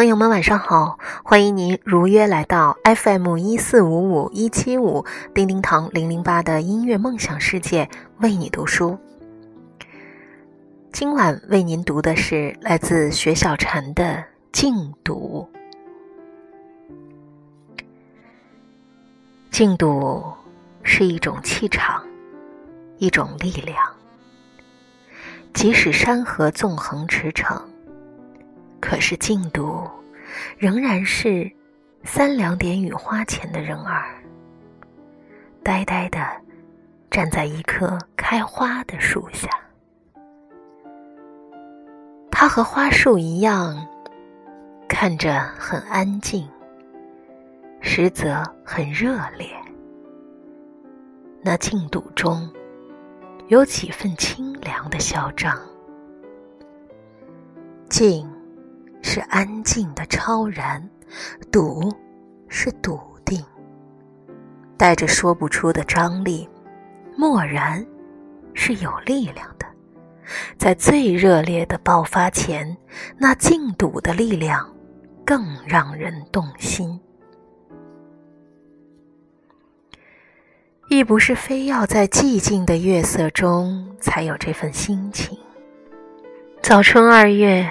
朋友们晚上好，欢迎您如约来到 FM 一四五五一七五叮叮堂零零八的音乐梦想世界，为你读书。今晚为您读的是来自薛小禅的《静读》。静读是一种气场，一种力量。即使山河纵横驰骋。可是静读，仍然是三两点雨花前的人儿，呆呆的站在一棵开花的树下。它和花树一样，看着很安静，实则很热烈。那静笃中，有几分清凉的嚣张。静。是安静的超然，笃是笃定，带着说不出的张力，漠然是有力量的。在最热烈的爆发前，那静笃的力量更让人动心。亦不是非要在寂静的月色中才有这份心情。早春二月。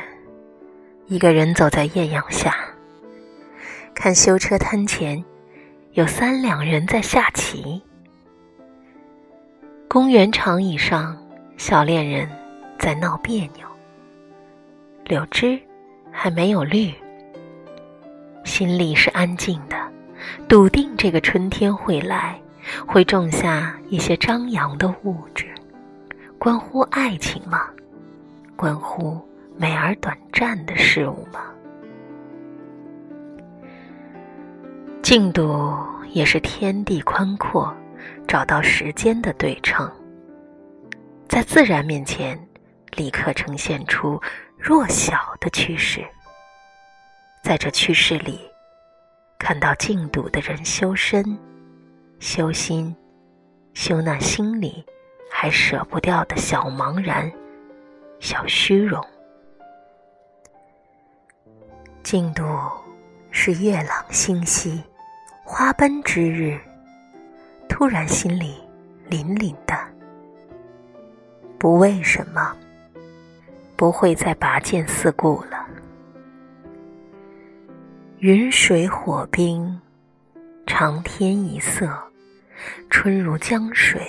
一个人走在艳阳下，看修车摊前有三两人在下棋。公园长椅上，小恋人在闹别扭。柳枝还没有绿，心里是安静的，笃定这个春天会来，会种下一些张扬的物质。关乎爱情吗？关乎。美而短暂的事物吗？静笃也是天地宽阔，找到时间的对称，在自然面前立刻呈现出弱小的趋势，在这趋势里，看到静笃的人修身、修心、修那心里还舍不掉的小茫然、小虚荣。静度是月朗星稀，花奔之日，突然心里凛凛的。不为什么，不会再拔剑四顾了。云水火冰，长天一色，春如江水，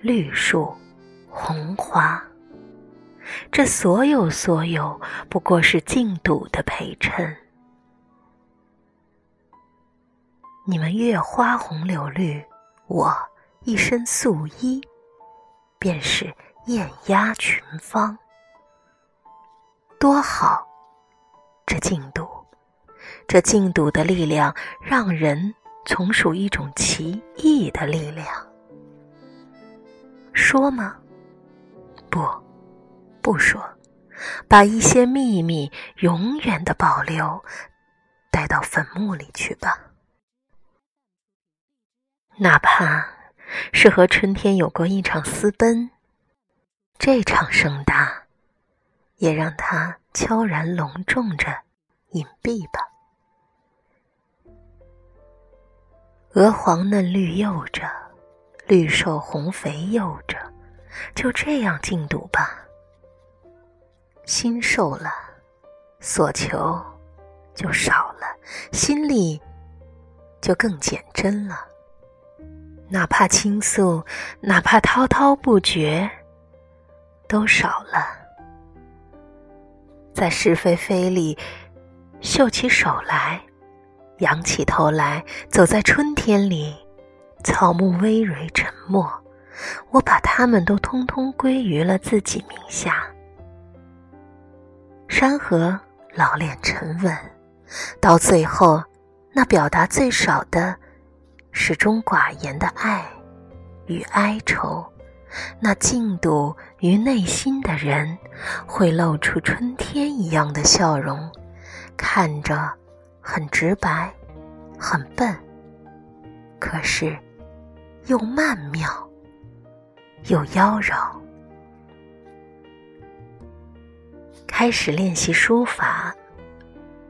绿树红花。这所有所有，不过是净土的陪衬。你们越花红柳绿，我一身素衣，便是艳压群芳。多好！这静笃，这静笃的力量，让人从属一种奇异的力量。说吗？不。不说，把一些秘密永远的保留，带到坟墓里去吧。哪怕是和春天有过一场私奔，这场盛大，也让它悄然隆重着隐蔽吧。鹅黄嫩绿幼着，绿瘦红肥幼着，就这样静笃吧。心瘦了，所求就少了，心力就更减真了。哪怕倾诉，哪怕滔滔不绝，都少了。在是非非里秀起手来，仰起头来，走在春天里，草木葳蕤沉默，我把它们都通通归于了自己名下。山河老练沉稳，到最后，那表达最少的、始终寡言的爱与哀愁，那静笃于内心的人，会露出春天一样的笑容，看着很直白，很笨，可是又曼妙，又妖娆。开始练习书法，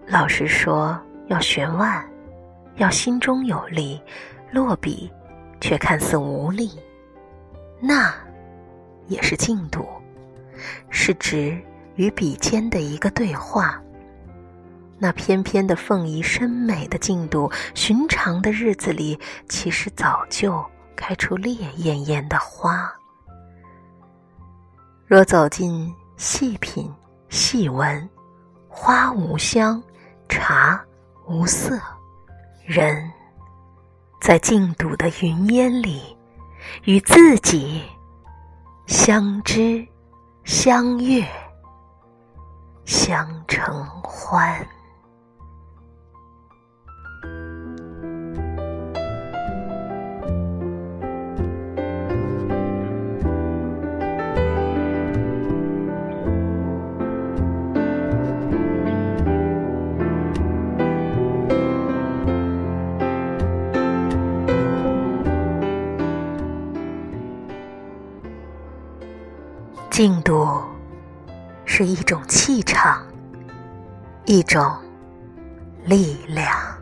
老师说要悬腕，要心中有力，落笔却看似无力，那也是进度，是指与笔尖的一个对话。那翩翩的凤仪深美的进度，寻常的日子里，其实早就开出烈艳艳的花。若走进细品细闻，花无香。茶无色，人在净土的云烟里，与自己相知、相悦、相成欢。静度是一种气场，一种力量。